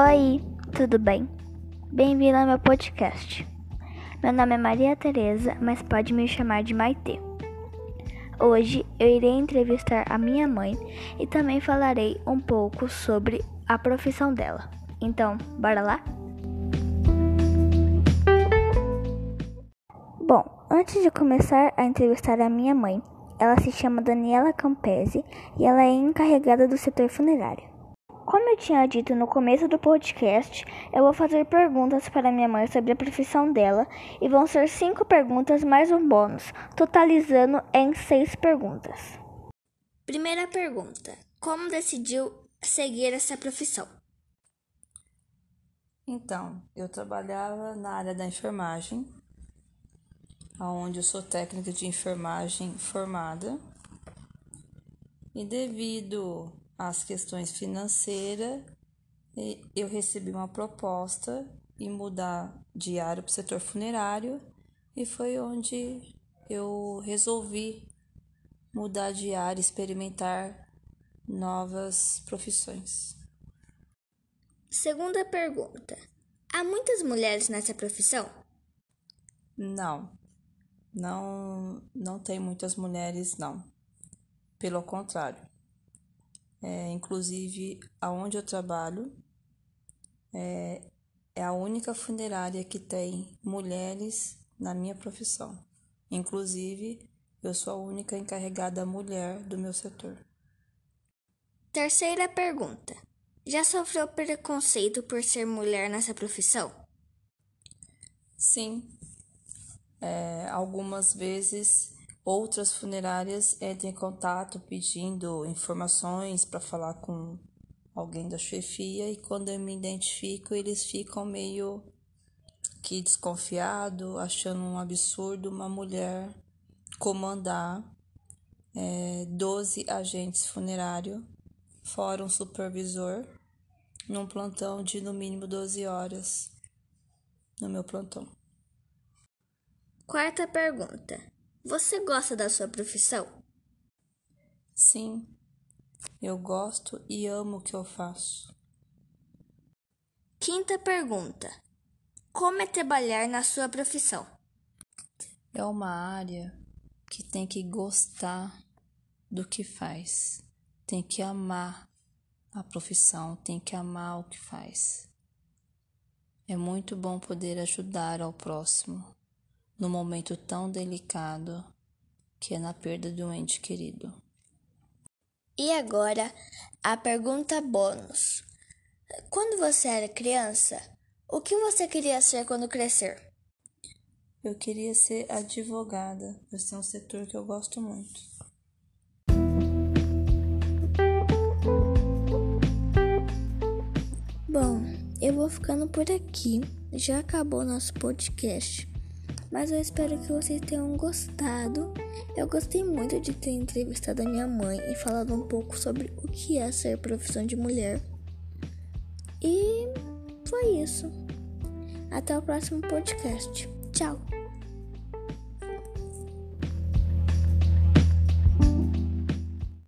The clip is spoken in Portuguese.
Oi, tudo bem? Bem-vindo ao meu podcast. Meu nome é Maria Tereza, mas pode me chamar de Maitê. Hoje eu irei entrevistar a minha mãe e também falarei um pouco sobre a profissão dela. Então, bora lá? Bom, antes de começar a entrevistar a minha mãe, ela se chama Daniela Campese e ela é encarregada do setor funerário. Como eu tinha dito no começo do podcast, eu vou fazer perguntas para minha mãe sobre a profissão dela e vão ser cinco perguntas mais um bônus, totalizando em seis perguntas. Primeira pergunta: Como decidiu seguir essa profissão? Então, eu trabalhava na área da enfermagem, onde eu sou técnica de enfermagem formada. E devido as questões financeiras, eu recebi uma proposta em mudar de área para o setor funerário e foi onde eu resolvi mudar de área, experimentar novas profissões. Segunda pergunta: há muitas mulheres nessa profissão? Não, não, não tem muitas mulheres, não. Pelo contrário, é, inclusive, aonde eu trabalho é, é a única funerária que tem mulheres na minha profissão. Inclusive, eu sou a única encarregada mulher do meu setor. Terceira pergunta: Já sofreu preconceito por ser mulher nessa profissão? Sim. É, algumas vezes Outras funerárias entram em contato pedindo informações para falar com alguém da chefia e quando eu me identifico, eles ficam meio que desconfiado, achando um absurdo uma mulher comandar é, 12 agentes funerários, fora um supervisor, num plantão de no mínimo 12 horas no meu plantão. Quarta pergunta. Você gosta da sua profissão? Sim, eu gosto e amo o que eu faço. Quinta pergunta: Como é trabalhar na sua profissão? É uma área que tem que gostar do que faz, tem que amar a profissão, tem que amar o que faz. É muito bom poder ajudar ao próximo no momento tão delicado que é na perda de um ente querido. E agora, a pergunta bônus. Quando você era criança, o que você queria ser quando crescer? Eu queria ser advogada. Esse é um setor que eu gosto muito. Bom, eu vou ficando por aqui. Já acabou nosso podcast mas eu espero que vocês tenham gostado. Eu gostei muito de ter entrevistado a minha mãe e falado um pouco sobre o que é ser profissão de mulher. E foi isso. Até o próximo podcast. Tchau!